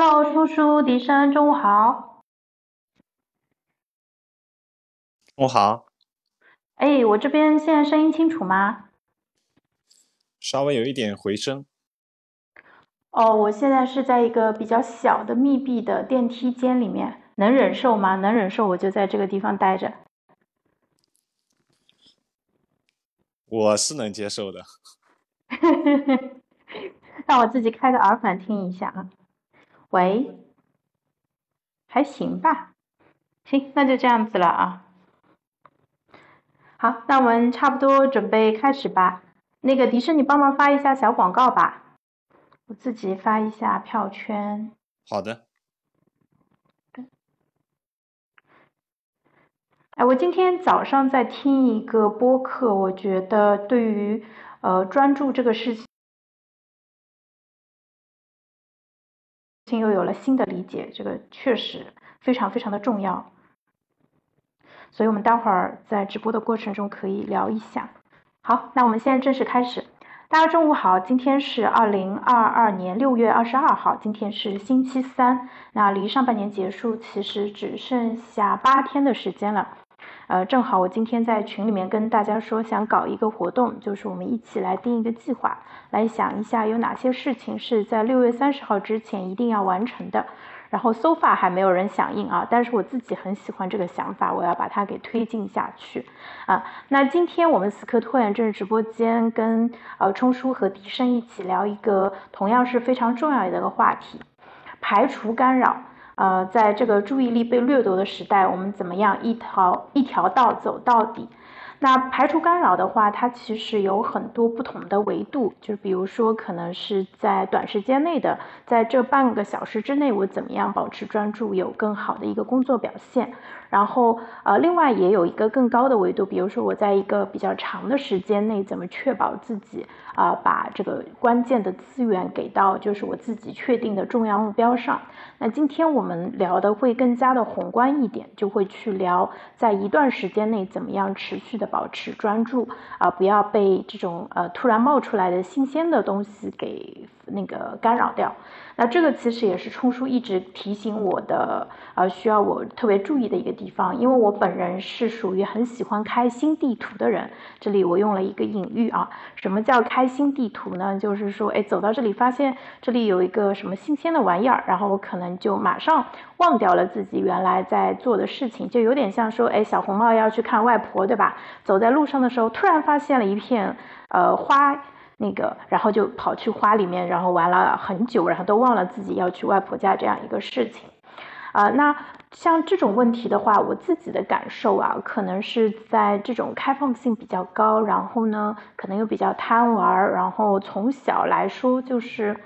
Hello，叔叔，笛声，中午好。中午好，哎，我这边现在声音清楚吗？稍微有一点回声。哦，我现在是在一个比较小的密闭的电梯间里面，能忍受吗？能忍受，我就在这个地方待着。我是能接受的。让我自己开个耳返听一下啊。喂，还行吧。行，那就这样子了啊。好，那我们差不多准备开始吧。那个迪士尼帮忙发一下小广告吧。我自己发一下票圈。好的。哎，我今天早上在听一个播客，我觉得对于呃专注这个事又有了新的理解，这个确实非常非常的重要，所以我们待会儿在直播的过程中可以聊一下。好，那我们现在正式开始。大家中午好，今天是二零二二年六月二十二号，今天是星期三，那离上半年结束其实只剩下八天的时间了。呃，正好我今天在群里面跟大家说，想搞一个活动，就是我们一起来定一个计划，来想一下有哪些事情是在六月三十号之前一定要完成的。然后 so far 还没有人响应啊，但是我自己很喜欢这个想法，我要把它给推进下去啊。那今天我们死磕拖延症直播间跟呃冲叔和笛声一起聊一个同样是非常重要的一个话题，排除干扰。呃，在这个注意力被掠夺的时代，我们怎么样一条一条道走到底？那排除干扰的话，它其实有很多不同的维度，就是比如说，可能是在短时间内的，在这半个小时之内，我怎么样保持专注，有更好的一个工作表现。然后，呃，另外也有一个更高的维度，比如说我在一个比较长的时间内，怎么确保自己啊，把这个关键的资源给到就是我自己确定的重要目标上。那今天我们聊的会更加的宏观一点，就会去聊在一段时间内怎么样持续的保持专注啊，不要被这种呃突然冒出来的新鲜的东西给那个干扰掉。那这个其实也是冲叔一直提醒我的，呃，需要我特别注意的一个地方，因为我本人是属于很喜欢开新地图的人。这里我用了一个隐喻啊，什么叫开新地图呢？就是说，哎，走到这里发现这里有一个什么新鲜的玩意儿，然后我可能就马上忘掉了自己原来在做的事情，就有点像说，哎，小红帽要去看外婆，对吧？走在路上的时候，突然发现了一片呃花。那个，然后就跑去花里面，然后玩了很久，然后都忘了自己要去外婆家这样一个事情，啊，那像这种问题的话，我自己的感受啊，可能是在这种开放性比较高，然后呢，可能又比较贪玩，然后从小来说就是。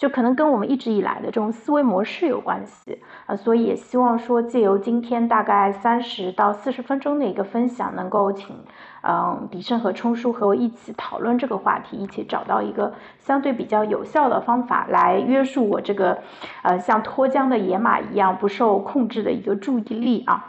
就可能跟我们一直以来的这种思维模式有关系啊，所以也希望说借由今天大概三十到四十分钟的一个分享，能够请嗯迪胜和冲叔和我一起讨论这个话题，一起找到一个相对比较有效的方法来约束我这个呃像脱缰的野马一样不受控制的一个注意力啊。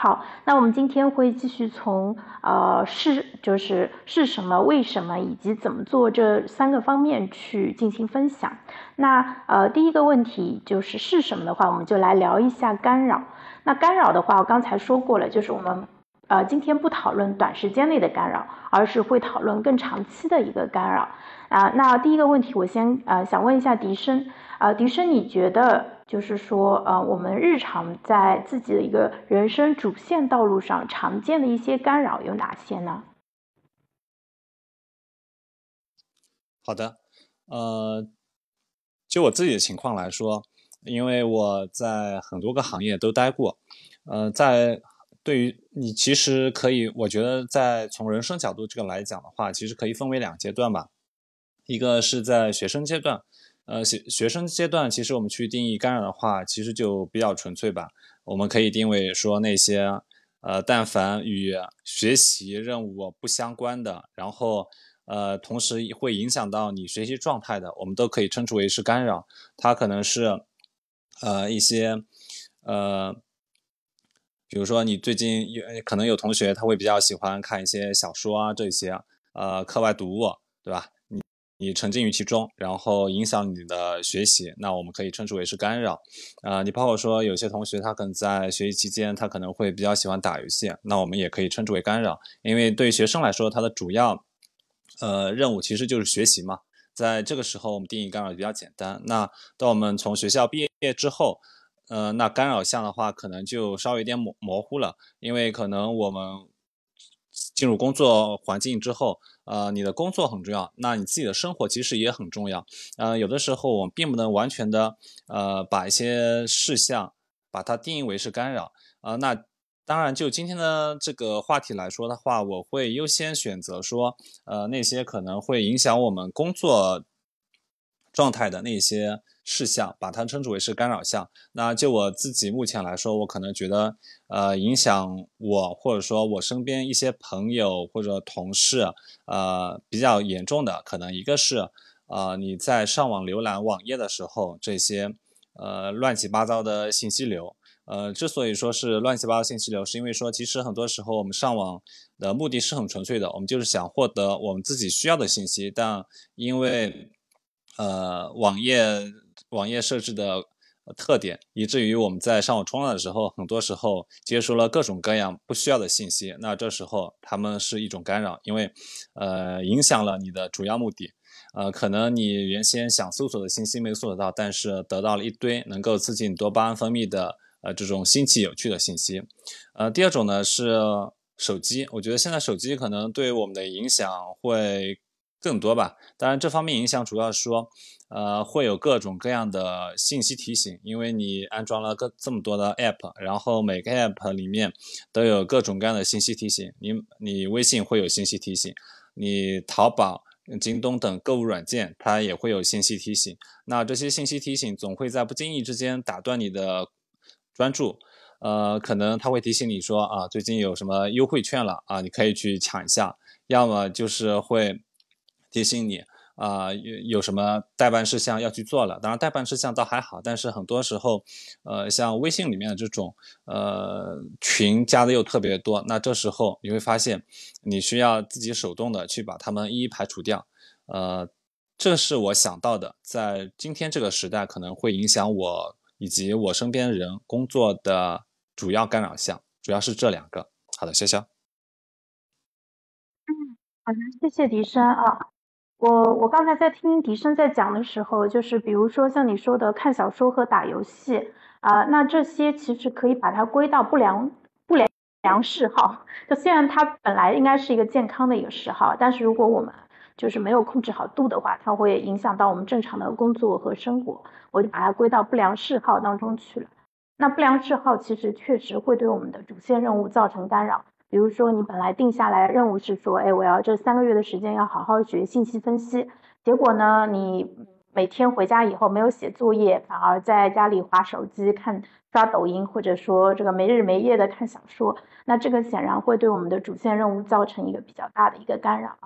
好，那我们今天会继续从呃是就是是什么、为什么以及怎么做这三个方面去进行分享。那呃第一个问题就是是什么的话，我们就来聊一下干扰。那干扰的话，我刚才说过了，就是我们呃今天不讨论短时间内的干扰，而是会讨论更长期的一个干扰。啊，那第一个问题，我先呃想问一下笛生，啊笛生，你觉得？就是说，呃，我们日常在自己的一个人生主线道路上常见的一些干扰有哪些呢？好的，呃，就我自己的情况来说，因为我在很多个行业都待过，呃，在对于你，其实可以，我觉得在从人生角度这个来讲的话，其实可以分为两阶段吧，一个是在学生阶段。呃，学学生阶段，其实我们去定义干扰的话，其实就比较纯粹吧。我们可以定位说那些，呃，但凡与学习任务不相关的，然后，呃，同时会影响到你学习状态的，我们都可以称之为是干扰。它可能是，呃，一些，呃，比如说你最近有可能有同学他会比较喜欢看一些小说啊这些，呃，课外读物，对吧？你你沉浸于其中，然后影响你的学习，那我们可以称之为是干扰。啊，你包括说有些同学他可能在学习期间，他可能会比较喜欢打游戏，那我们也可以称之为干扰。因为对学生来说，他的主要呃任务其实就是学习嘛。在这个时候，我们定义干扰比较简单。那当我们从学校毕业之后，呃，那干扰项的话，可能就稍微有点模模糊了，因为可能我们进入工作环境之后。呃，你的工作很重要，那你自己的生活其实也很重要。呃，有的时候我们并不能完全的呃把一些事项把它定义为是干扰。呃，那当然就今天的这个话题来说的话，我会优先选择说，呃，那些可能会影响我们工作状态的那些。事项把它称之为是干扰项。那就我自己目前来说，我可能觉得，呃，影响我或者说我身边一些朋友或者同事，呃，比较严重的，可能一个是，呃，你在上网浏览网页的时候，这些，呃，乱七八糟的信息流。呃，之所以说是乱七八糟信息流，是因为说其实很多时候我们上网的目的是很纯粹的，我们就是想获得我们自己需要的信息，但因为，呃，网页。网页设置的特点，以至于我们在上网冲浪的时候，很多时候接收了各种各样不需要的信息。那这时候他们是一种干扰，因为呃影响了你的主要目的。呃，可能你原先想搜索的信息没搜索到，但是得到了一堆能够刺激你多巴胺分泌的呃这种新奇有趣的信息。呃，第二种呢是手机，我觉得现在手机可能对我们的影响会更多吧。当然，这方面影响主要说。呃，会有各种各样的信息提醒，因为你安装了个这么多的 app，然后每个 app 里面都有各种各样的信息提醒。你你微信会有信息提醒，你淘宝、京东等购物软件它也会有信息提醒。那这些信息提醒总会在不经意之间打断你的专注，呃，可能它会提醒你说啊，最近有什么优惠券了啊，你可以去抢一下。要么就是会提醒你。啊，有有什么代办事项要去做了？当然，代办事项倒还好，但是很多时候，呃，像微信里面的这种呃群加的又特别多，那这时候你会发现，你需要自己手动的去把它们一一排除掉。呃，这是我想到的，在今天这个时代可能会影响我以及我身边人工作的主要干扰项，主要是这两个。好的，潇潇。嗯，好的，谢谢笛声啊。我我刚才在听笛声在讲的时候，就是比如说像你说的看小说和打游戏啊，那这些其实可以把它归到不良不良良嗜好。就虽然它本来应该是一个健康的一个嗜好，但是如果我们就是没有控制好度的话，它会影响到我们正常的工作和生活。我就把它归到不良嗜好当中去了。那不良嗜好其实确实会对我们的主线任务造成干扰。比如说，你本来定下来任务是说，哎，我要这三个月的时间要好好学信息分析。结果呢，你每天回家以后没有写作业，反而在家里划手机、看刷抖音，或者说这个没日没夜的看小说。那这个显然会对我们的主线任务造成一个比较大的一个干扰。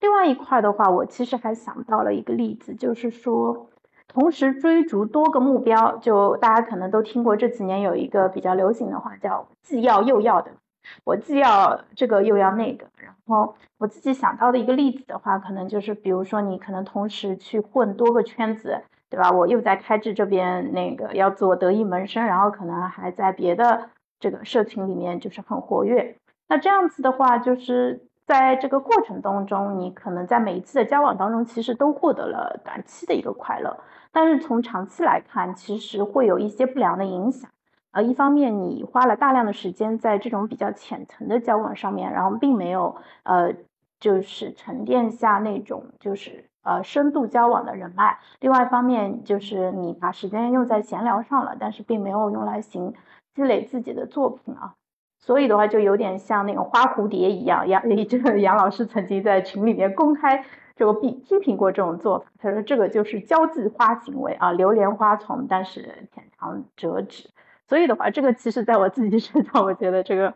另外一块的话，我其实还想到了一个例子，就是说，同时追逐多个目标，就大家可能都听过这几年有一个比较流行的话，叫既要又要的。我既要这个又要那个，然后我自己想到的一个例子的话，可能就是比如说你可能同时去混多个圈子，对吧？我又在开智这边那个要做得意门生，然后可能还在别的这个社群里面就是很活跃。那这样子的话，就是在这个过程当中，你可能在每一次的交往当中，其实都获得了短期的一个快乐，但是从长期来看，其实会有一些不良的影响。呃，一方面你花了大量的时间在这种比较浅层的交往上面，然后并没有呃，就是沉淀下那种就是呃深度交往的人脉。另外一方面就是你把时间用在闲聊上了，但是并没有用来行积累自己的作品啊。所以的话，就有点像那个花蝴蝶一样。杨 这个杨老师曾经在群里面公开这个批批评过这种做法，他说这个就是交际花行为啊，流连花丛，但是浅尝辄止。所以的话，这个其实在我自己身上，我觉得这个，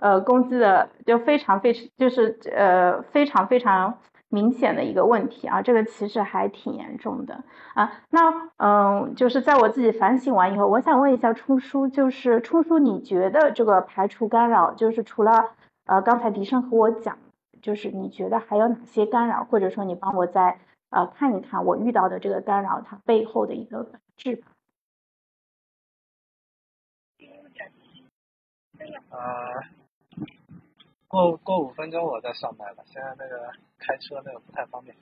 呃，攻击的就非常非常，就是呃非常非常明显的一个问题啊，这个其实还挺严重的啊。那嗯，就是在我自己反省完以后，我想问一下初叔，就是初叔，你觉得这个排除干扰，就是除了呃刚才笛声和我讲就是你觉得还有哪些干扰，或者说你帮我再呃看一看我遇到的这个干扰它背后的一个本质。呃，过过五分钟我再上麦吧，现在那个开车那个不太方便。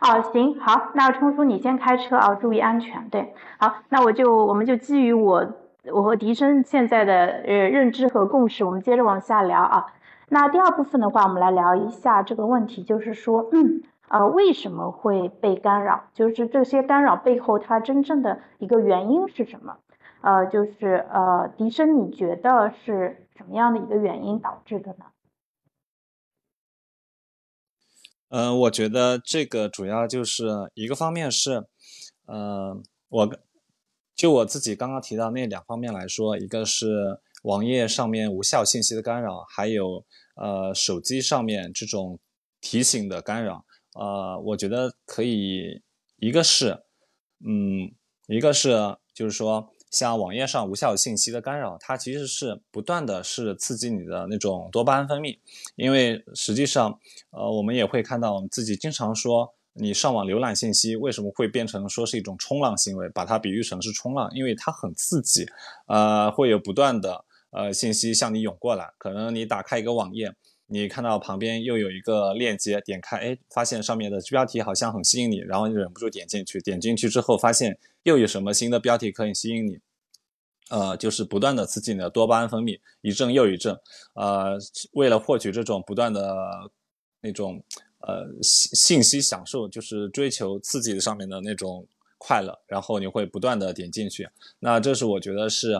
哦，行，好，那冲叔你先开车啊，注意安全。对，好，那我就我们就基于我我和笛声现在的呃认知和共识，我们接着往下聊啊。那第二部分的话，我们来聊一下这个问题，就是说，嗯，呃，为什么会被干扰？就是这些干扰背后它真正的一个原因是什么？呃，就是呃，笛声，你觉得是什么样的一个原因导致的呢？嗯，我觉得这个主要就是一个方面是，嗯，我就我自己刚刚提到那两方面来说，一个是网页上面无效信息的干扰，还有呃手机上面这种提醒的干扰。呃，我觉得可以，一个是，嗯，一个是就是说。像网页上无效信息的干扰，它其实是不断的是刺激你的那种多巴胺分泌，因为实际上，呃，我们也会看到我们自己经常说，你上网浏览信息为什么会变成说是一种冲浪行为，把它比喻成是冲浪，因为它很刺激，呃，会有不断的呃信息向你涌过来，可能你打开一个网页。你看到旁边又有一个链接，点开，哎，发现上面的标题好像很吸引你，然后你忍不住点进去。点进去之后，发现又有什么新的标题可以吸引你，呃，就是不断的刺激你的多巴胺分泌，一阵又一阵。呃，为了获取这种不断的那种呃信信息享受，就是追求刺激的上面的那种快乐，然后你会不断的点进去。那这是我觉得是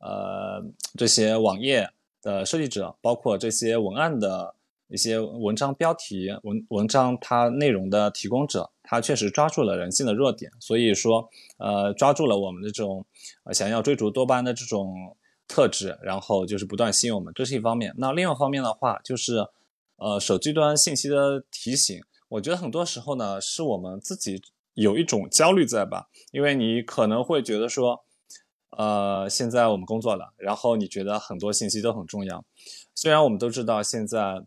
呃这些网页。的设计者，包括这些文案的一些文章标题、文文章它内容的提供者，他确实抓住了人性的弱点，所以说，呃，抓住了我们的这种呃想要追逐多巴胺的这种特质，然后就是不断吸引我们，这是一方面。那另一方面的话，就是呃手机端信息的提醒，我觉得很多时候呢，是我们自己有一种焦虑在吧，因为你可能会觉得说。呃，现在我们工作了，然后你觉得很多信息都很重要。虽然我们都知道现在，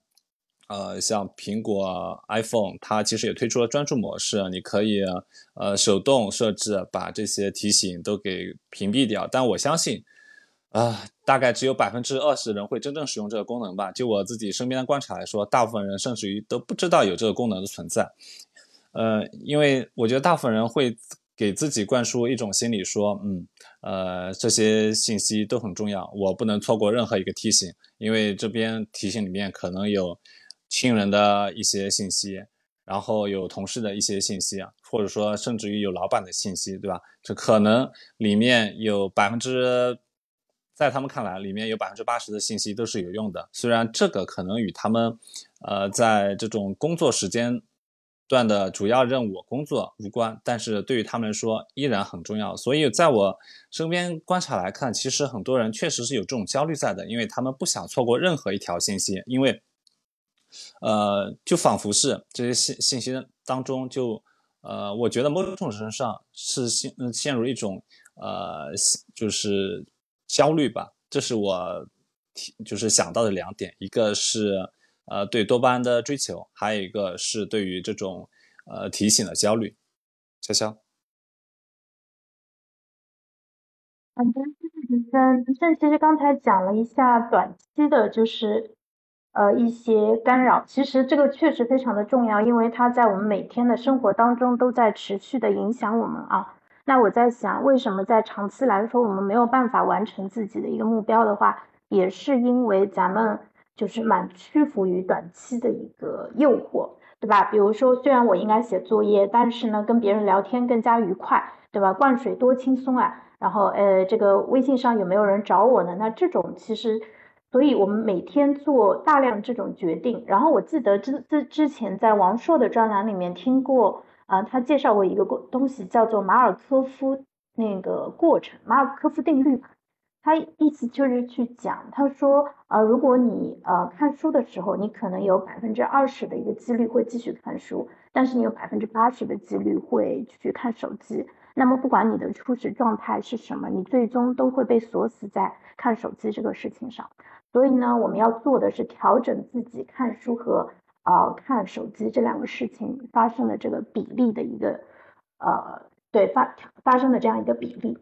呃，像苹果 iPhone，它其实也推出了专注模式，你可以呃手动设置把这些提醒都给屏蔽掉。但我相信，啊，大概只有百分之二十人会真正使用这个功能吧。就我自己身边的观察来说，大部分人甚至于都不知道有这个功能的存在。呃，因为我觉得大部分人会。给自己灌输一种心理，说，嗯，呃，这些信息都很重要，我不能错过任何一个提醒，因为这边提醒里面可能有亲人的一些信息，然后有同事的一些信息啊，或者说甚至于有老板的信息，对吧？这可能里面有百分之，在他们看来，里面有百分之八十的信息都是有用的，虽然这个可能与他们，呃，在这种工作时间。段的主要任务工作无关，但是对于他们来说依然很重要。所以在我身边观察来看，其实很多人确实是有这种焦虑在的，因为他们不想错过任何一条信息，因为，呃，就仿佛是这些信信息当中，就呃，我觉得某种程度上是陷陷入一种呃，就是焦虑吧。这是我就是想到的两点，一个是。呃，对多巴胺的追求，还有一个是对于这种呃提醒的焦虑。潇潇，嗯，嗯，正其实刚才讲了一下短期的，就是呃一些干扰，其实这个确实非常的重要，因为它在我们每天的生活当中都在持续的影响我们啊。那我在想，为什么在长期来说我们没有办法完成自己的一个目标的话，也是因为咱们。就是蛮屈服于短期的一个诱惑，对吧？比如说，虽然我应该写作业，但是呢，跟别人聊天更加愉快，对吧？灌水多轻松啊！然后，呃，这个微信上有没有人找我呢？那这种其实，所以我们每天做大量这种决定。然后我记得之之之前在王朔的专栏里面听过，啊，他介绍过一个过东西叫做马尔科夫那个过程，马尔科夫定律。他意思就是去讲，他说，呃，如果你呃看书的时候，你可能有百分之二十的一个几率会继续看书，但是你有百分之八十的几率会去看手机。那么不管你的初始状态是什么，你最终都会被锁死在看手机这个事情上。所以呢，我们要做的是调整自己看书和呃看手机这两个事情发生的这个比例的一个呃对发发生的这样一个比例。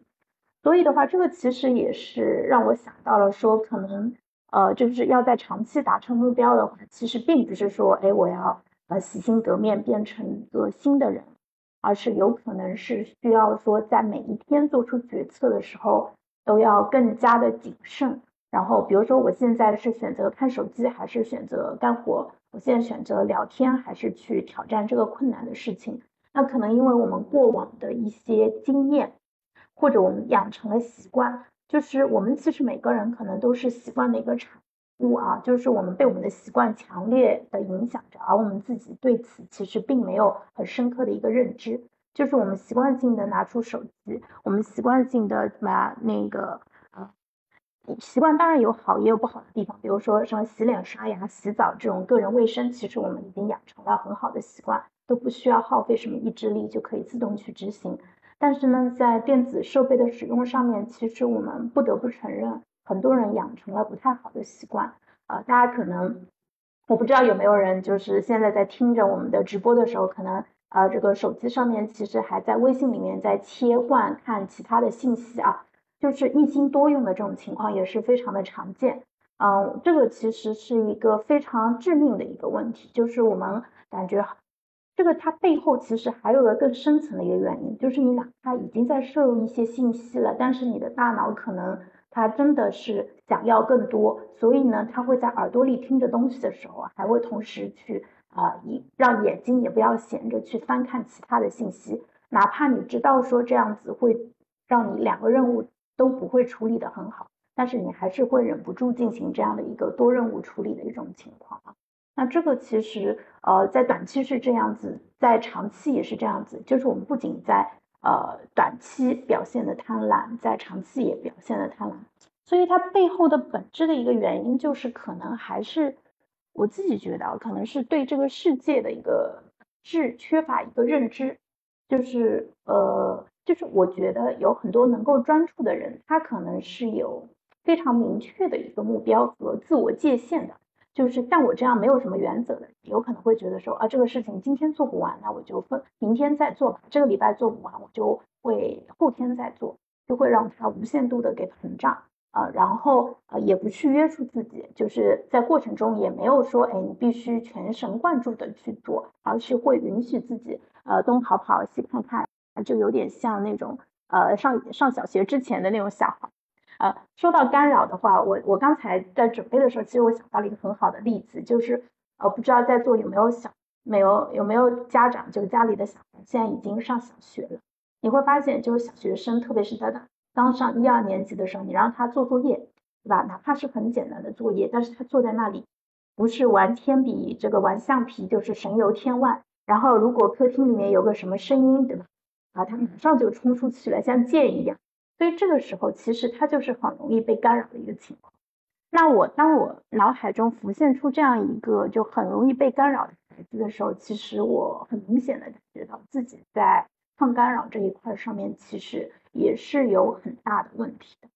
所以的话，这个其实也是让我想到了说，可能呃就是要在长期达成目标的话，其实并不是说哎我要呃洗心革面变成一个新的人，而是有可能是需要说在每一天做出决策的时候都要更加的谨慎。然后比如说我现在是选择看手机还是选择干活，我现在选择聊天还是去挑战这个困难的事情，那可能因为我们过往的一些经验。或者我们养成了习惯，就是我们其实每个人可能都是习惯的一个产物啊，就是我们被我们的习惯强烈的影响着，而我们自己对此其实并没有很深刻的一个认知，就是我们习惯性的拿出手机，我们习惯性的把那个啊，习惯当然有好也有不好的地方，比如说什么洗脸、刷牙、洗澡这种个人卫生，其实我们已经养成了很好的习惯，都不需要耗费什么意志力就可以自动去执行。但是呢，在电子设备的使用上面，其实我们不得不承认，很多人养成了不太好的习惯。呃，大家可能，我不知道有没有人，就是现在在听着我们的直播的时候，可能呃这个手机上面其实还在微信里面在切换看其他的信息啊，就是一心多用的这种情况也是非常的常见。嗯，这个其实是一个非常致命的一个问题，就是我们感觉。这个它背后其实还有个更深层的一个原因，就是你哪怕已经在摄入一些信息了，但是你的大脑可能它真的是想要更多，所以呢，它会在耳朵里听着东西的时候，还会同时去啊，一让眼睛也不要闲着去翻看其他的信息，哪怕你知道说这样子会让你两个任务都不会处理的很好，但是你还是会忍不住进行这样的一个多任务处理的一种情况啊。那这个其实，呃，在短期是这样子，在长期也是这样子，就是我们不仅在呃短期表现的贪婪，在长期也表现的贪婪，所以它背后的本质的一个原因，就是可能还是我自己觉得，可能是对这个世界的一个是缺乏一个认知，就是呃，就是我觉得有很多能够专注的人，他可能是有非常明确的一个目标和自我界限的。就是像我这样没有什么原则的，有可能会觉得说啊，这个事情今天做不完，那我就分明天再做吧。这个礼拜做不完，我就会后天再做，就会让它无限度的给膨胀啊。然后呃，也不去约束自己，就是在过程中也没有说，哎，你必须全神贯注的去做，而是会允许自己呃东跑跑西看看，就有点像那种呃上上小学之前的那种小孩。呃，说到干扰的话，我我刚才在准备的时候，其实我想到了一个很好的例子，就是呃，不知道在座有没有小没有有没有家长，就家里的小孩现在已经上小学了，你会发现，就是小学生，特别是在他刚上一二年级的时候，你让他做作业，对吧？哪怕是很简单的作业，但是他坐在那里，不是玩铅笔，这个玩橡皮，就是神游天外。然后如果客厅里面有个什么声音，对吧？啊，他马上就冲出去了，像箭一样。所以这个时候，其实他就是很容易被干扰的一个情况。那我当我脑海中浮现出这样一个就很容易被干扰的孩子的时候，其实我很明显的感觉到自己在抗干扰这一块上面，其实也是有很大的问题的。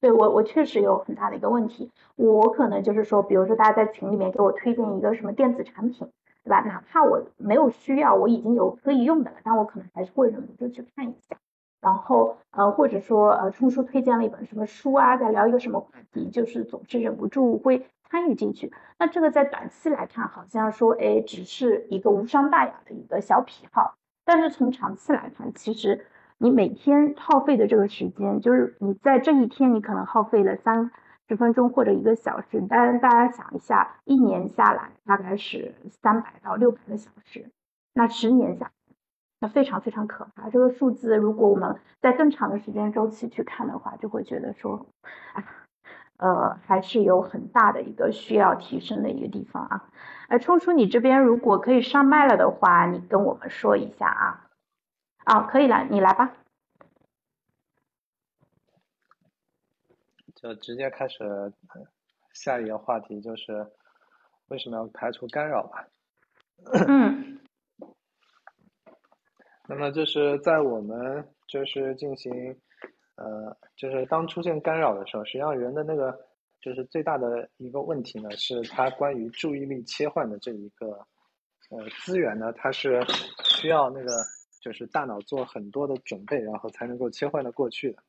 对我，我确实有很大的一个问题。我可能就是说，比如说大家在群里面给我推荐一个什么电子产品，对吧？哪怕我没有需要，我已经有可以用的了，但我可能还是会忍不住去看一下。然后呃，或者说呃，冲叔推荐了一本什么书啊，在聊一个什么话题，就是总是忍不住会参与进去。那这个在短期来看，好像说哎，只是一个无伤大雅的一个小癖好。但是从长期来看，其实你每天耗费的这个时间，就是你在这一天你可能耗费了三十分钟或者一个小时。当然大家想一下，一年下来大概是三百到六百个小时，那十年下。那非常非常可怕，这个数字如果我们在更长的时间周期去看的话，就会觉得说，啊，呃，还是有很大的一个需要提升的一个地方啊。哎，冲叔，你这边如果可以上麦了的话，你跟我们说一下啊。啊，可以了，你来吧。就直接开始下一个话题，就是为什么要排除干扰吧？嗯。那么就是在我们就是进行，呃，就是当出现干扰的时候，实际上人的那个就是最大的一个问题呢，是它关于注意力切换的这一个呃资源呢，它是需要那个就是大脑做很多的准备，然后才能够切换的过去的。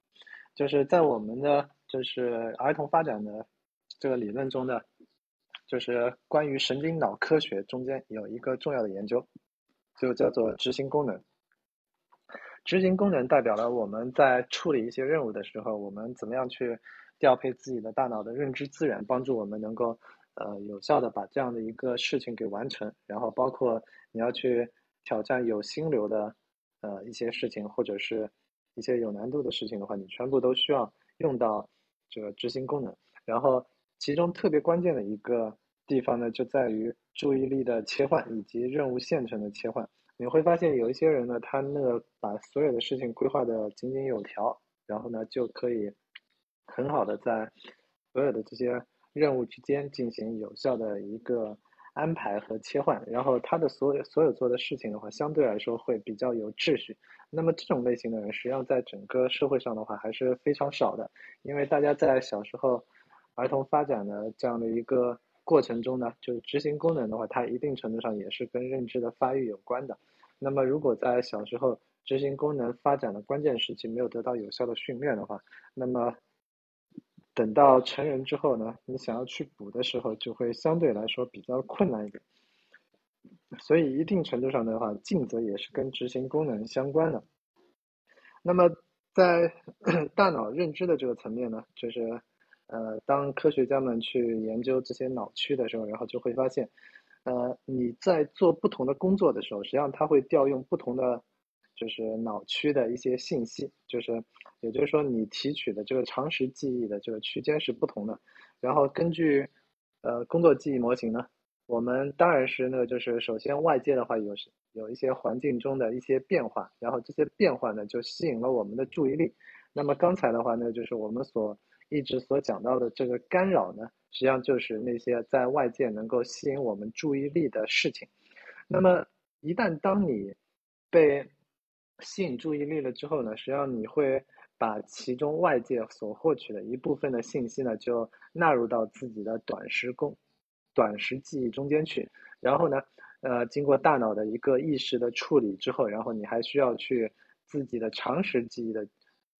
就是在我们的就是儿童发展的这个理论中呢，就是关于神经脑科学中间有一个重要的研究，就叫做执行功能。执行功能代表了我们在处理一些任务的时候，我们怎么样去调配自己的大脑的认知资源，帮助我们能够呃有效的把这样的一个事情给完成。然后包括你要去挑战有心流的呃一些事情，或者是一些有难度的事情的话，你全部都需要用到这个执行功能。然后其中特别关键的一个地方呢，就在于注意力的切换以及任务线程的切换。你会发现有一些人呢，他那个把所有的事情规划的井井有条，然后呢就可以很好的在所有的这些任务之间进行有效的一个安排和切换，然后他的所有所有做的事情的话，相对来说会比较有秩序。那么这种类型的人，实际上在整个社会上的话还是非常少的，因为大家在小时候儿童发展的这样的一个。过程中呢，就是执行功能的话，它一定程度上也是跟认知的发育有关的。那么，如果在小时候执行功能发展的关键时期没有得到有效的训练的话，那么等到成人之后呢，你想要去补的时候，就会相对来说比较困难一点。所以，一定程度上的话，尽责也是跟执行功能相关的。那么，在 大脑认知的这个层面呢，就是。呃，当科学家们去研究这些脑区的时候，然后就会发现，呃，你在做不同的工作的时候，实际上它会调用不同的，就是脑区的一些信息，就是，也就是说，你提取的这个常识记忆的这个区间是不同的。然后根据，呃，工作记忆模型呢，我们当然是那个，就是首先外界的话有有一些环境中的一些变化，然后这些变化呢就吸引了我们的注意力。那么刚才的话呢，就是我们所一直所讲到的这个干扰呢，实际上就是那些在外界能够吸引我们注意力的事情。那么一旦当你被吸引注意力了之后呢，实际上你会把其中外界所获取的一部分的信息呢，就纳入到自己的短时工、短时记忆中间去。然后呢，呃，经过大脑的一个意识的处理之后，然后你还需要去自己的长时记忆的。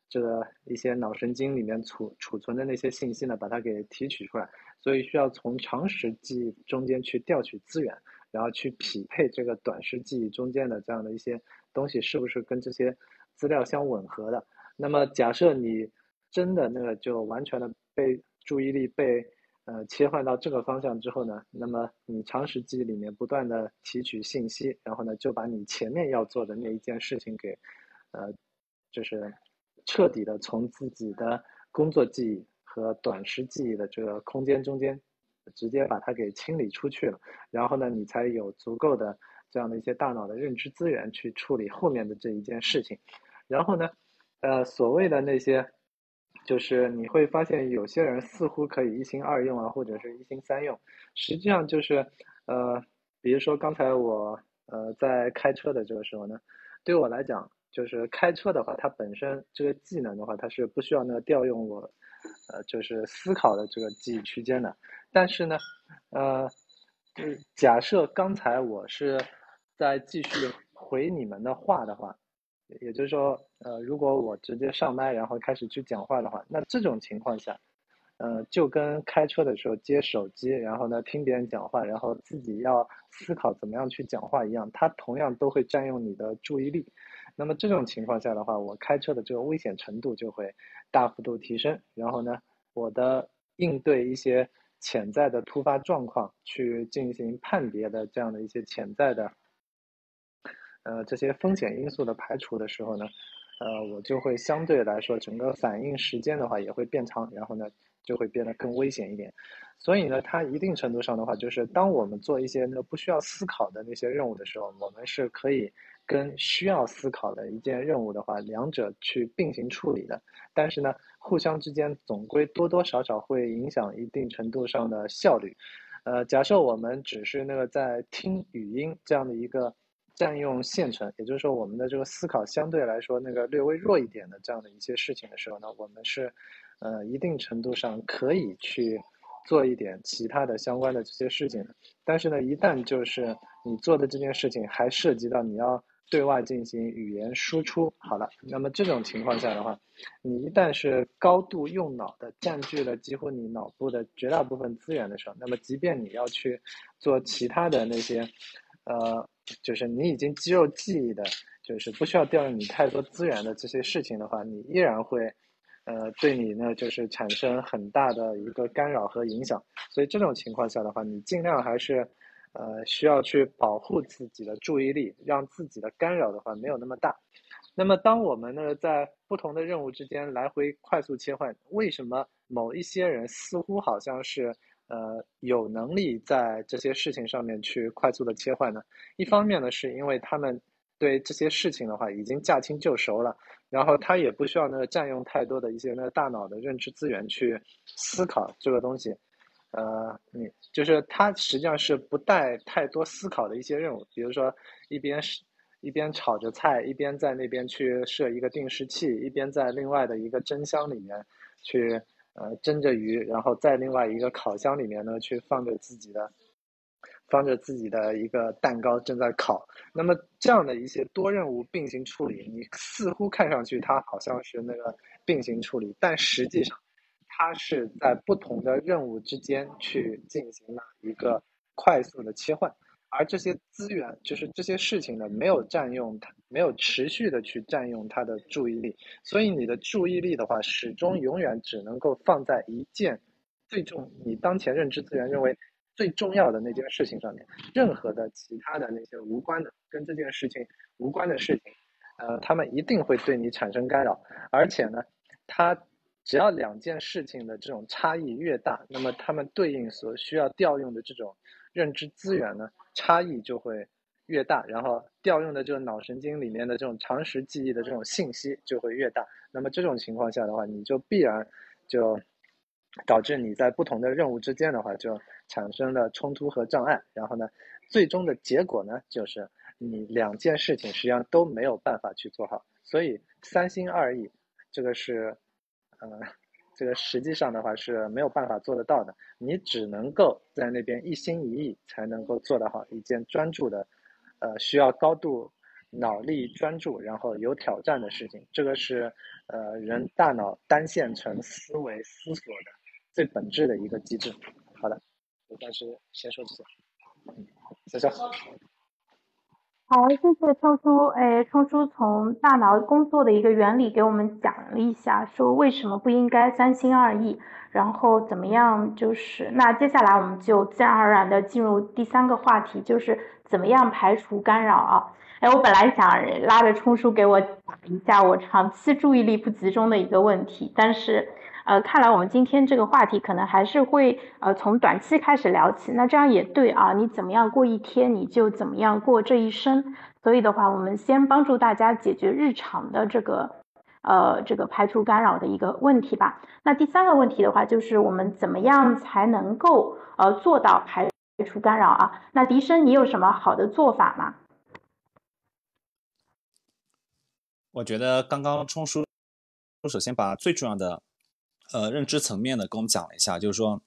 这个一些脑神经里面储储存的那些信息呢，把它给提取出来，所以需要从长时记忆中间去调取资源，然后去匹配这个短时记忆中间的这样的一些东西是不是跟这些资料相吻合的。那么假设你真的那个就完全的被注意力被呃切换到这个方向之后呢，那么你长时记忆里面不断的提取信息，然后呢就把你前面要做的那一件事情给呃就是。彻底的从自己的工作记忆和短时记忆的这个空间中间，直接把它给清理出去了，然后呢，你才有足够的这样的一些大脑的认知资源去处理后面的这一件事情。然后呢，呃，所谓的那些，就是你会发现有些人似乎可以一心二用啊，或者是一心三用，实际上就是，呃，比如说刚才我呃在开车的这个时候呢，对我来讲。就是开车的话，它本身这个技能的话，它是不需要那个调用我，呃，就是思考的这个记忆区间的。但是呢，呃，就是假设刚才我是在继续回你们的话的话，也就是说，呃，如果我直接上麦然后开始去讲话的话，那这种情况下，呃，就跟开车的时候接手机，然后呢听别人讲话，然后自己要思考怎么样去讲话一样，它同样都会占用你的注意力。那么这种情况下的话，我开车的这个危险程度就会大幅度提升。然后呢，我的应对一些潜在的突发状况，去进行判别的这样的一些潜在的，呃，这些风险因素的排除的时候呢，呃，我就会相对来说整个反应时间的话也会变长，然后呢就会变得更危险一点。所以呢，它一定程度上的话，就是当我们做一些那不需要思考的那些任务的时候，我们是可以。跟需要思考的一件任务的话，两者去并行处理的，但是呢，互相之间总归多多少少会影响一定程度上的效率。呃，假设我们只是那个在听语音这样的一个占用现成，也就是说我们的这个思考相对来说那个略微弱一点的这样的一些事情的时候呢，我们是呃一定程度上可以去做一点其他的相关的这些事情。但是呢，一旦就是你做的这件事情还涉及到你要。对外进行语言输出，好了，那么这种情况下的话，你一旦是高度用脑的，占据了几乎你脑部的绝大部分资源的时候，那么即便你要去做其他的那些，呃，就是你已经肌肉记忆的，就是不需要调用你太多资源的这些事情的话，你依然会，呃，对你呢就是产生很大的一个干扰和影响。所以这种情况下的话，你尽量还是。呃，需要去保护自己的注意力，让自己的干扰的话没有那么大。那么，当我们呢在不同的任务之间来回快速切换，为什么某一些人似乎好像是呃有能力在这些事情上面去快速的切换呢？一方面呢，是因为他们对这些事情的话已经驾轻就熟了，然后他也不需要那个占用太多的一些那个大脑的认知资源去思考这个东西。呃，你就是它实际上是不带太多思考的一些任务，比如说一边是一边炒着菜，一边在那边去设一个定时器，一边在另外的一个蒸箱里面去呃蒸着鱼，然后在另外一个烤箱里面呢去放着自己的放着自己的一个蛋糕正在烤。那么这样的一些多任务并行处理，你似乎看上去它好像是那个并行处理，但实际上。它是在不同的任务之间去进行了一个快速的切换，而这些资源就是这些事情呢，没有占用它，没有持续的去占用它的注意力，所以你的注意力的话，始终永远只能够放在一件最重你当前认知资源认为最重要的那件事情上面，任何的其他的那些无关的跟这件事情无关的事情，呃，他们一定会对你产生干扰，而且呢，它。只要两件事情的这种差异越大，那么它们对应所需要调用的这种认知资源呢，差异就会越大，然后调用的这个脑神经里面的这种长时记忆的这种信息就会越大。那么这种情况下的话，你就必然就导致你在不同的任务之间的话就产生了冲突和障碍。然后呢，最终的结果呢，就是你两件事情实际上都没有办法去做好。所以三心二意，这个是。呃，这个实际上的话是没有办法做得到的，你只能够在那边一心一意才能够做得好一件专注的，呃，需要高度脑力专注，然后有挑战的事情。这个是呃人大脑单线程思维思索的最本质的一个机制。好的，我暂时先说这些。嗯，谢谢。好，谢谢冲叔。哎，冲叔从大脑工作的一个原理给我们讲了一下，说为什么不应该三心二意，然后怎么样？就是那接下来我们就自然而然的进入第三个话题，就是怎么样排除干扰啊？哎，我本来想拉着冲叔给我讲一下我长期注意力不集中的一个问题，但是。呃，看来我们今天这个话题可能还是会呃从短期开始聊起，那这样也对啊，你怎么样过一天，你就怎么样过这一生。所以的话，我们先帮助大家解决日常的这个呃这个排除干扰的一个问题吧。那第三个问题的话，就是我们怎么样才能够呃做到排除干扰啊？那笛声，你有什么好的做法吗？我觉得刚刚冲叔首先把最重要的。呃，认知层面的跟我们讲了一下，就是说，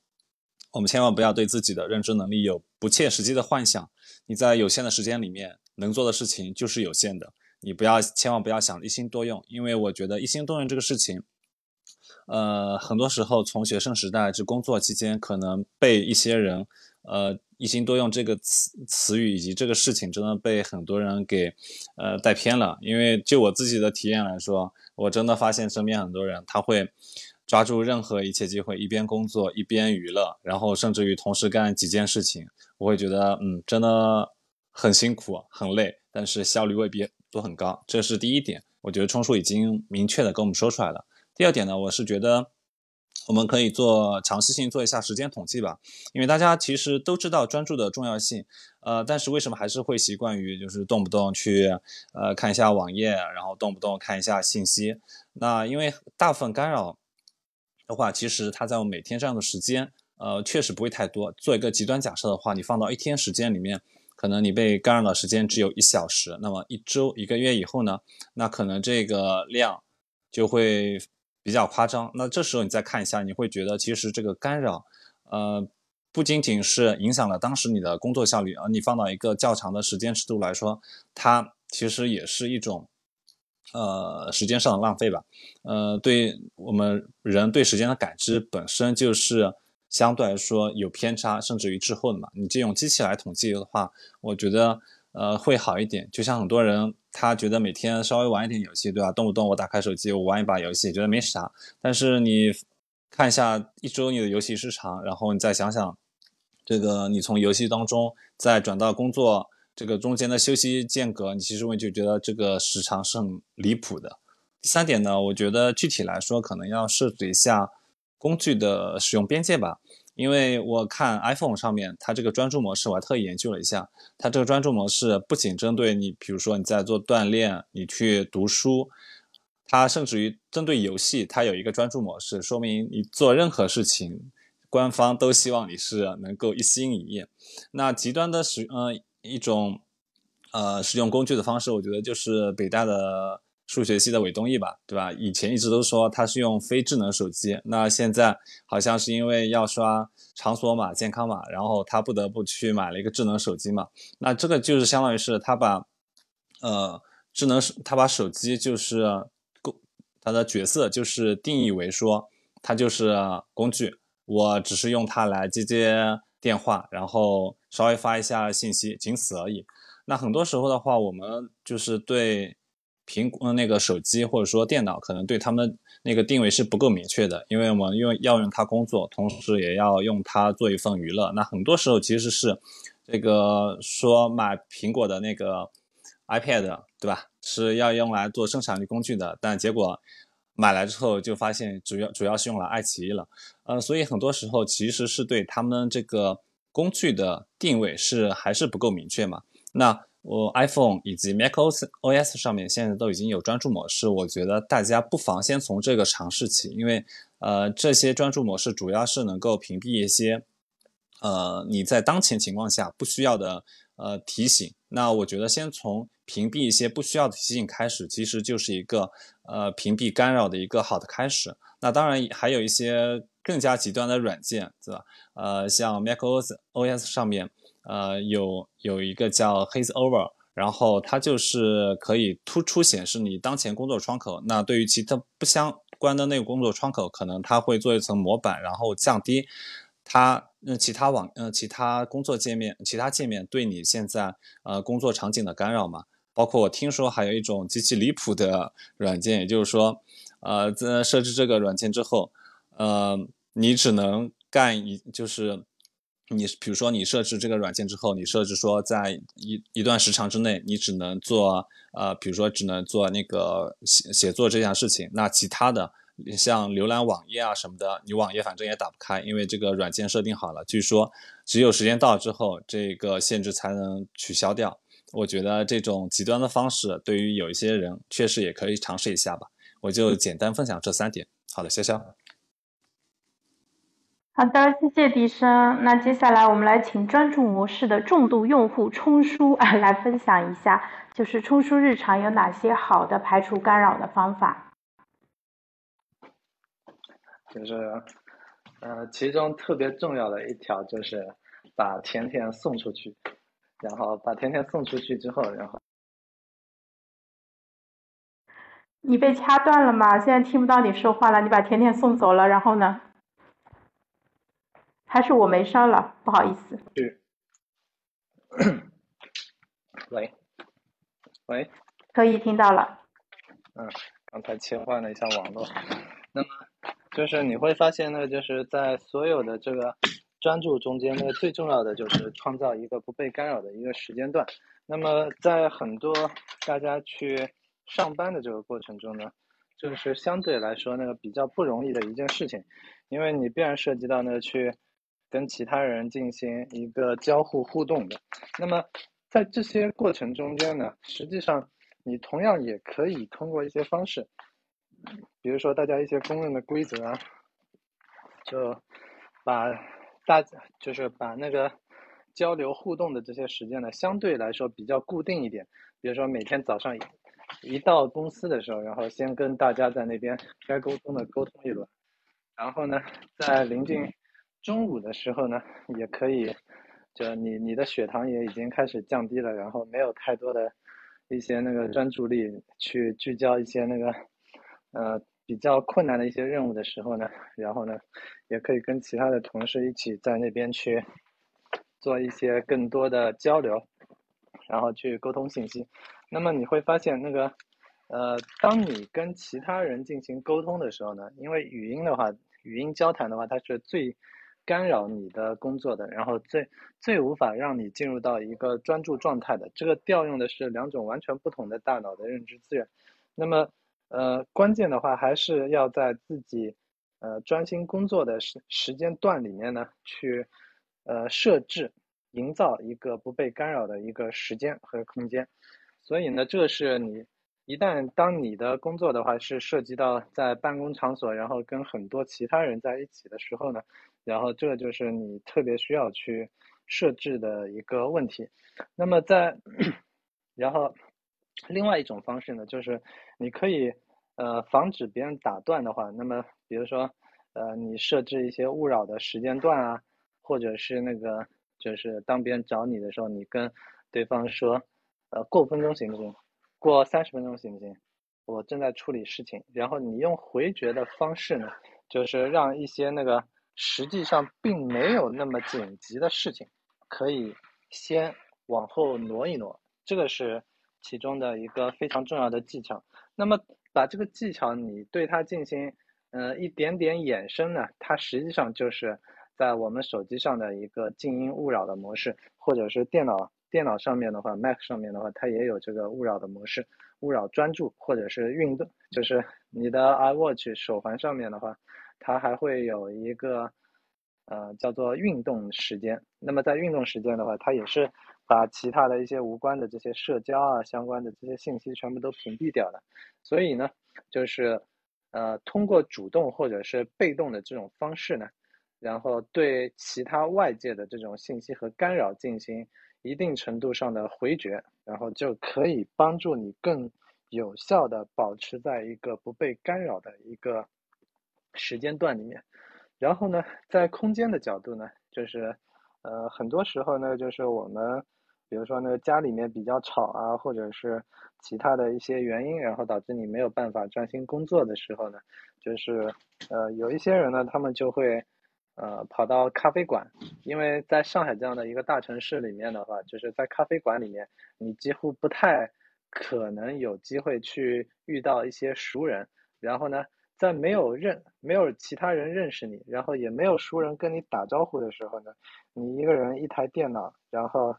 我们千万不要对自己的认知能力有不切实际的幻想。你在有限的时间里面能做的事情就是有限的，你不要千万不要想一心多用，因为我觉得一心多用这个事情，呃，很多时候从学生时代至工作期间，可能被一些人，呃，一心多用这个词词语以及这个事情，真的被很多人给呃带偏了。因为就我自己的体验来说，我真的发现身边很多人他会。抓住任何一切机会，一边工作一边娱乐，然后甚至于同时干几件事情，我会觉得，嗯，真的很辛苦，很累，但是效率未必都很高。这是第一点，我觉得冲叔已经明确的跟我们说出来了。第二点呢，我是觉得我们可以做尝试性做一下时间统计吧，因为大家其实都知道专注的重要性，呃，但是为什么还是会习惯于就是动不动去呃看一下网页，然后动不动看一下信息？那因为大部分干扰。的话，其实它在我每天这样的时间，呃，确实不会太多。做一个极端假设的话，你放到一天时间里面，可能你被干扰的时间只有一小时，那么一周、一个月以后呢，那可能这个量就会比较夸张。那这时候你再看一下，你会觉得其实这个干扰，呃，不仅仅是影响了当时你的工作效率，而你放到一个较长的时间尺度来说，它其实也是一种。呃，时间上的浪费吧。呃，对我们人对时间的感知本身就是相对来说有偏差，甚至于滞后的嘛。你借用机器来统计的话，我觉得呃会好一点。就像很多人他觉得每天稍微玩一点游戏，对吧？动不动我打开手机我玩一把游戏，觉得没啥。但是你看一下一周你的游戏时长，然后你再想想这个你从游戏当中再转到工作。这个中间的休息间隔，你其实我就觉得这个时长是很离谱的。第三点呢，我觉得具体来说，可能要设置一下工具的使用边界吧。因为我看 iPhone 上面它这个专注模式，我还特意研究了一下，它这个专注模式不仅针对你，比如说你在做锻炼，你去读书，它甚至于针对游戏，它有一个专注模式，说明你做任何事情，官方都希望你是能够一心一意。那极端的使，嗯。一种，呃，使用工具的方式，我觉得就是北大的数学系的韦东奕吧，对吧？以前一直都说他是用非智能手机，那现在好像是因为要刷场所码、健康码，然后他不得不去买了一个智能手机嘛。那这个就是相当于是他把，呃，智能手，他把手机就是工，他的角色就是定义为说，它就是工具，我只是用它来接接。电话，然后稍微发一下信息，仅此而已。那很多时候的话，我们就是对苹果那个手机或者说电脑，可能对他们那个定位是不够明确的，因为我们用要用它工作，同时也要用它做一份娱乐。那很多时候其实是这个说买苹果的那个 iPad，对吧？是要用来做生产力工具的，但结果。买来之后就发现主要主要是用来爱奇艺了，呃，所以很多时候其实是对他们这个工具的定位是还是不够明确嘛。那我 iPhone 以及 macOS OS 上面现在都已经有专注模式，我觉得大家不妨先从这个尝试起，因为呃这些专注模式主要是能够屏蔽一些呃你在当前情况下不需要的呃提醒。那我觉得先从屏蔽一些不需要的提醒开始，其实就是一个。呃，屏蔽干扰的一个好的开始。那当然还有一些更加极端的软件，对吧？呃，像 macOS OS 上面，呃，有有一个叫 Haze Over，然后它就是可以突出显示你当前工作窗口。那对于其他不相关的那个工作窗口，可能它会做一层模板，然后降低它呃其他网呃其他工作界面其他界面对你现在呃工作场景的干扰嘛。包括我听说还有一种极其离谱的软件，也就是说，呃，在设置这个软件之后，呃，你只能干一，就是你比如说你设置这个软件之后，你设置说在一一段时长之内，你只能做呃，比如说只能做那个写写作这件事情，那其他的像浏览网页啊什么的，你网页反正也打不开，因为这个软件设定好了，据说只有时间到之后，这个限制才能取消掉。我觉得这种极端的方式，对于有一些人确实也可以尝试一下吧。我就简单分享这三点。好的，潇潇。好的，谢谢笛声。那接下来我们来请专注模式的重度用户冲叔啊来分享一下，就是冲叔日常有哪些好的排除干扰的方法。就是，呃，其中特别重要的一条就是把甜甜送出去。然后把甜甜送出去之后，然后你被掐断了吗？现在听不到你说话了。你把甜甜送走了，然后呢？还是我没声了？不好意思。喂，喂。可以听到了。嗯，刚才切换了一下网络。那么，就是你会发现呢，就是在所有的这个。专注中间呢，最重要的就是创造一个不被干扰的一个时间段。那么，在很多大家去上班的这个过程中呢，就是相对来说那个比较不容易的一件事情，因为你必然涉及到呢去跟其他人进行一个交互互动的。那么，在这些过程中间呢，实际上你同样也可以通过一些方式，比如说大家一些公认的规则啊，就把。大就是把那个交流互动的这些时间呢，相对来说比较固定一点。比如说每天早上一到公司的时候，然后先跟大家在那边该沟通的沟通一轮，然后呢，在临近中午的时候呢，也可以，就你你的血糖也已经开始降低了，然后没有太多的一些那个专注力去聚焦一些那个呃比较困难的一些任务的时候呢，然后呢，也可以跟其他的同事一起在那边去做一些更多的交流，然后去沟通信息。那么你会发现那个呃，当你跟其他人进行沟通的时候呢，因为语音的话，语音交谈的话，它是最干扰你的工作的，然后最最无法让你进入到一个专注状态的。这个调用的是两种完全不同的大脑的认知资源。那么，呃，关键的话还是要在自己呃专心工作的时时间段里面呢，去呃设置、营造一个不被干扰的一个时间和空间。所以呢，这是你。一旦当你的工作的话是涉及到在办公场所，然后跟很多其他人在一起的时候呢，然后这就是你特别需要去设置的一个问题。那么在，然后另外一种方式呢，就是你可以呃防止别人打断的话，那么比如说呃你设置一些勿扰的时间段啊，或者是那个就是当别人找你的时候，你跟对方说呃过五分钟行不行？过三十分钟行不行？我正在处理事情。然后你用回绝的方式呢，就是让一些那个实际上并没有那么紧急的事情，可以先往后挪一挪。这个是其中的一个非常重要的技巧。那么把这个技巧你对它进行呃一点点衍生呢，它实际上就是在我们手机上的一个静音勿扰的模式，或者是电脑。电脑上面的话，Mac 上面的话，它也有这个勿扰的模式，勿扰专注或者是运动，就是你的 iWatch 手环上面的话，它还会有一个呃叫做运动时间。那么在运动时间的话，它也是把其他的一些无关的这些社交啊相关的这些信息全部都屏蔽掉的。所以呢，就是呃通过主动或者是被动的这种方式呢，然后对其他外界的这种信息和干扰进行。一定程度上的回绝，然后就可以帮助你更有效的保持在一个不被干扰的一个时间段里面。然后呢，在空间的角度呢，就是呃很多时候呢，就是我们比如说呢家里面比较吵啊，或者是其他的一些原因，然后导致你没有办法专心工作的时候呢，就是呃有一些人呢，他们就会。呃，跑到咖啡馆，因为在上海这样的一个大城市里面的话，就是在咖啡馆里面，你几乎不太可能有机会去遇到一些熟人。然后呢，在没有认没有其他人认识你，然后也没有熟人跟你打招呼的时候呢，你一个人一台电脑，然后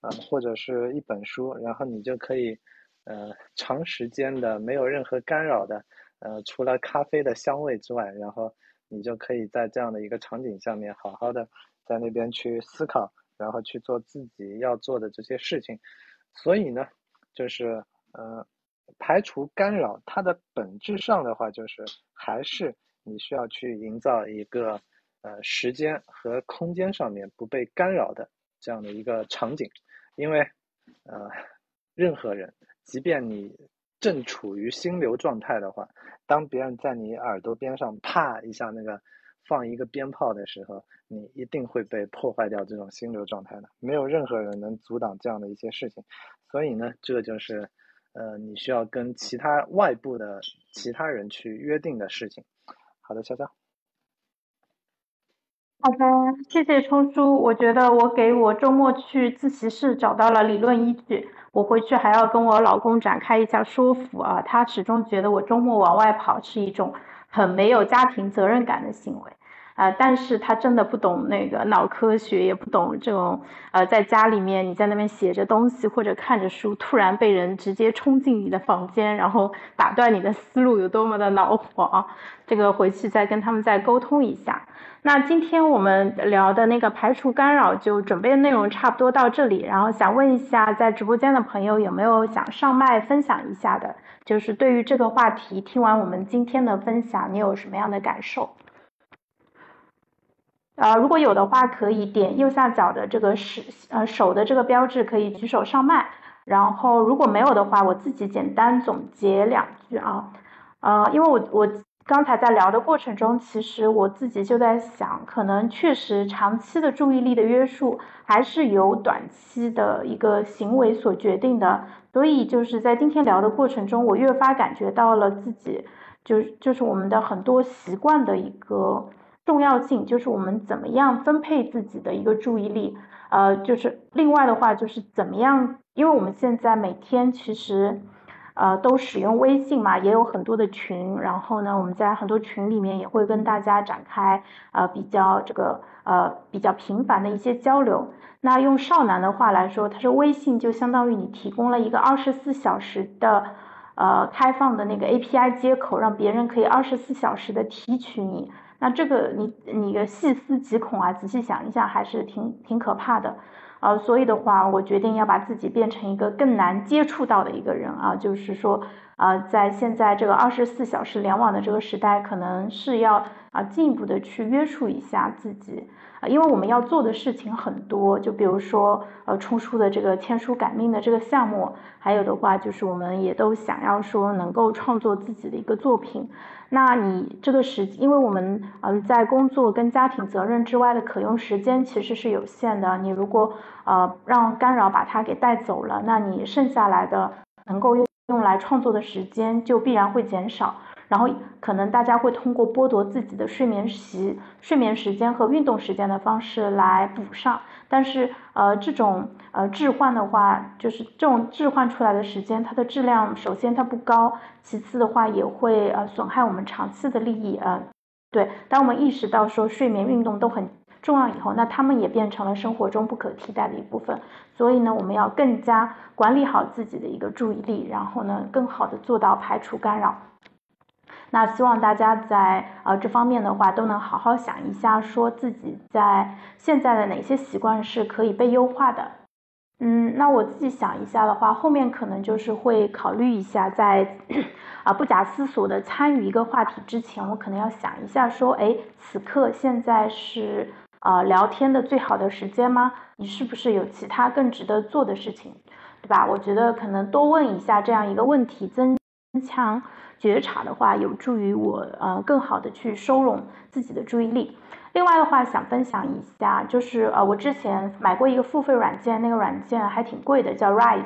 呃或者是一本书，然后你就可以呃长时间的没有任何干扰的呃除了咖啡的香味之外，然后。你就可以在这样的一个场景下面，好好的在那边去思考，然后去做自己要做的这些事情。所以呢，就是呃，排除干扰，它的本质上的话，就是还是你需要去营造一个呃时间和空间上面不被干扰的这样的一个场景。因为呃，任何人，即便你正处于心流状态的话。当别人在你耳朵边上啪一下那个放一个鞭炮的时候，你一定会被破坏掉这种心流状态的。没有任何人能阻挡这样的一些事情，所以呢，这就是呃你需要跟其他外部的其他人去约定的事情。好的，潇潇。好的，谢谢冲叔。我觉得我给我周末去自习室找到了理论依据，我回去还要跟我老公展开一下说服啊。他始终觉得我周末往外跑是一种很没有家庭责任感的行为。啊，但是他真的不懂那个脑科学，也不懂这种，呃，在家里面你在那边写着东西或者看着书，突然被人直接冲进你的房间，然后打断你的思路，有多么的恼火啊！这个回去再跟他们再沟通一下。那今天我们聊的那个排除干扰，就准备的内容差不多到这里，然后想问一下，在直播间的朋友有没有想上麦分享一下的？就是对于这个话题，听完我们今天的分享，你有什么样的感受？呃，如果有的话，可以点右下角的这个手呃手的这个标志，可以举手上麦。然后如果没有的话，我自己简单总结两句啊，呃，因为我我刚才在聊的过程中，其实我自己就在想，可能确实长期的注意力的约束还是由短期的一个行为所决定的。所以就是在今天聊的过程中，我越发感觉到了自己就就是我们的很多习惯的一个。重要性就是我们怎么样分配自己的一个注意力，呃，就是另外的话就是怎么样，因为我们现在每天其实，呃，都使用微信嘛，也有很多的群，然后呢，我们在很多群里面也会跟大家展开呃比较这个呃比较频繁的一些交流。那用少男的话来说，他说微信就相当于你提供了一个二十四小时的呃开放的那个 API 接口，让别人可以二十四小时的提取你。那这个你你细思极恐啊，仔细想一想还是挺挺可怕的，呃，所以的话，我决定要把自己变成一个更难接触到的一个人啊，就是说，呃，在现在这个二十四小时联网的这个时代，可能是要啊进一步的去约束一下自己。因为我们要做的事情很多，就比如说，呃，冲出的这个签书改命的这个项目，还有的话就是我们也都想要说能够创作自己的一个作品。那你这个时，因为我们嗯在工作跟家庭责任之外的可用时间其实是有限的，你如果呃让干扰把它给带走了，那你剩下来的能够用用来创作的时间就必然会减少。然后可能大家会通过剥夺自己的睡眠时睡眠时间和运动时间的方式来补上，但是呃这种呃置换的话，就是这种置换出来的时间，它的质量首先它不高，其次的话也会呃损害我们长期的利益呃对，当我们意识到说睡眠运动都很重要以后，那他们也变成了生活中不可替代的一部分，所以呢我们要更加管理好自己的一个注意力，然后呢更好的做到排除干扰。那希望大家在呃这方面的话都能好好想一下，说自己在现在的哪些习惯是可以被优化的。嗯，那我自己想一下的话，后面可能就是会考虑一下，在啊不假思索的参与一个话题之前，我可能要想一下，说，哎，此刻现在是呃聊天的最好的时间吗？你是不是有其他更值得做的事情，对吧？我觉得可能多问一下这样一个问题，增强。觉察的话，有助于我呃更好的去收拢自己的注意力。另外的话，想分享一下，就是呃我之前买过一个付费软件，那个软件还挺贵的，叫 Rise。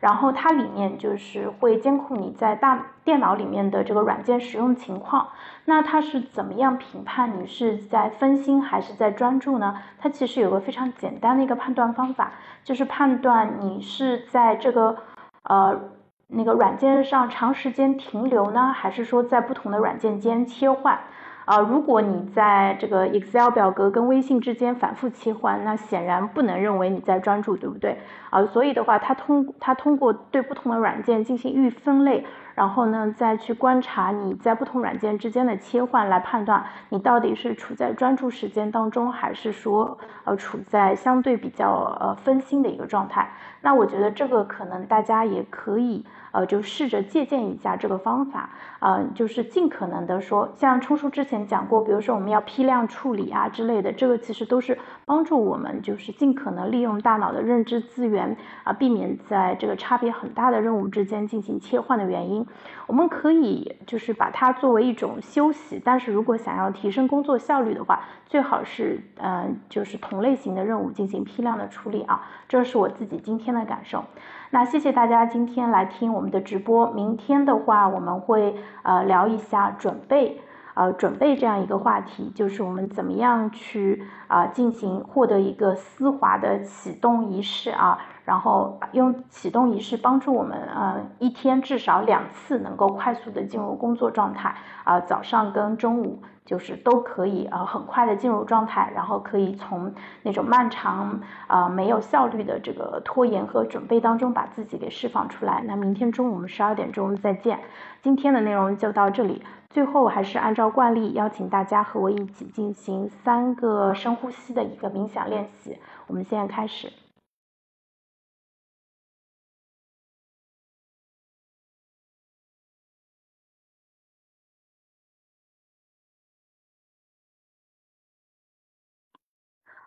然后它里面就是会监控你在大电脑里面的这个软件使用情况。那它是怎么样评判你是在分心还是在专注呢？它其实有个非常简单的一个判断方法，就是判断你是在这个呃。那个软件上长时间停留呢，还是说在不同的软件间切换？啊，如果你在这个 Excel 表格跟微信之间反复切换，那显然不能认为你在专注，对不对？啊，所以的话，它通它通过对不同的软件进行预分类。然后呢，再去观察你在不同软件之间的切换，来判断你到底是处在专注时间当中，还是说呃处在相对比较呃分心的一个状态。那我觉得这个可能大家也可以呃就试着借鉴一下这个方法，呃就是尽可能的说，像冲叔之前讲过，比如说我们要批量处理啊之类的，这个其实都是帮助我们就是尽可能利用大脑的认知资源啊，避免在这个差别很大的任务之间进行切换的原因。我们可以就是把它作为一种休息，但是如果想要提升工作效率的话，最好是嗯，就是同类型的任务进行批量的处理啊，这是我自己今天的感受。那谢谢大家今天来听我们的直播，明天的话我们会呃聊一下准备。呃，准备这样一个话题，就是我们怎么样去啊进行获得一个丝滑的启动仪式啊，然后用启动仪式帮助我们呃一天至少两次能够快速的进入工作状态啊，早上跟中午就是都可以呃很快的进入状态，然后可以从那种漫长啊没有效率的这个拖延和准备当中把自己给释放出来。那明天中午我们十二点钟再见，今天的内容就到这里。最后，还是按照惯例，邀请大家和我一起进行三个深呼吸的一个冥想练习。我们现在开始。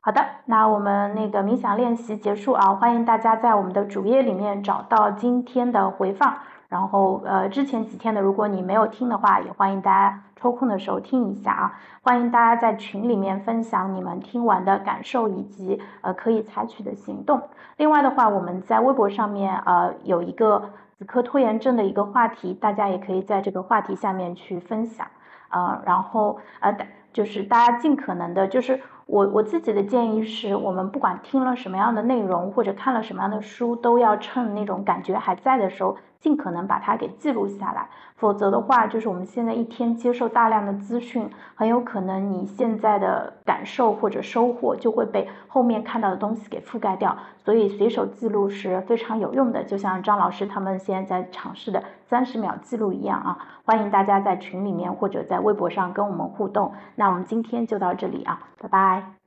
好的，那我们那个冥想练习结束啊，欢迎大家在我们的主页里面找到今天的回放，然后呃之前几天的，如果你没有听的话，也欢迎大家抽空的时候听一下啊，欢迎大家在群里面分享你们听完的感受以及呃可以采取的行动。另外的话，我们在微博上面呃有一个子科拖延症的一个话题，大家也可以在这个话题下面去分享啊，然后呃就是大家尽可能的，就是。我我自己的建议是，我们不管听了什么样的内容或者看了什么样的书，都要趁那种感觉还在的时候，尽可能把它给记录下来。否则的话，就是我们现在一天接受大量的资讯，很有可能你现在的感受或者收获就会被后面看到的东西给覆盖掉。所以随手记录是非常有用的，就像张老师他们现在在尝试的三十秒记录一样啊！欢迎大家在群里面或者在微博上跟我们互动。那我们今天就到这里啊，拜拜。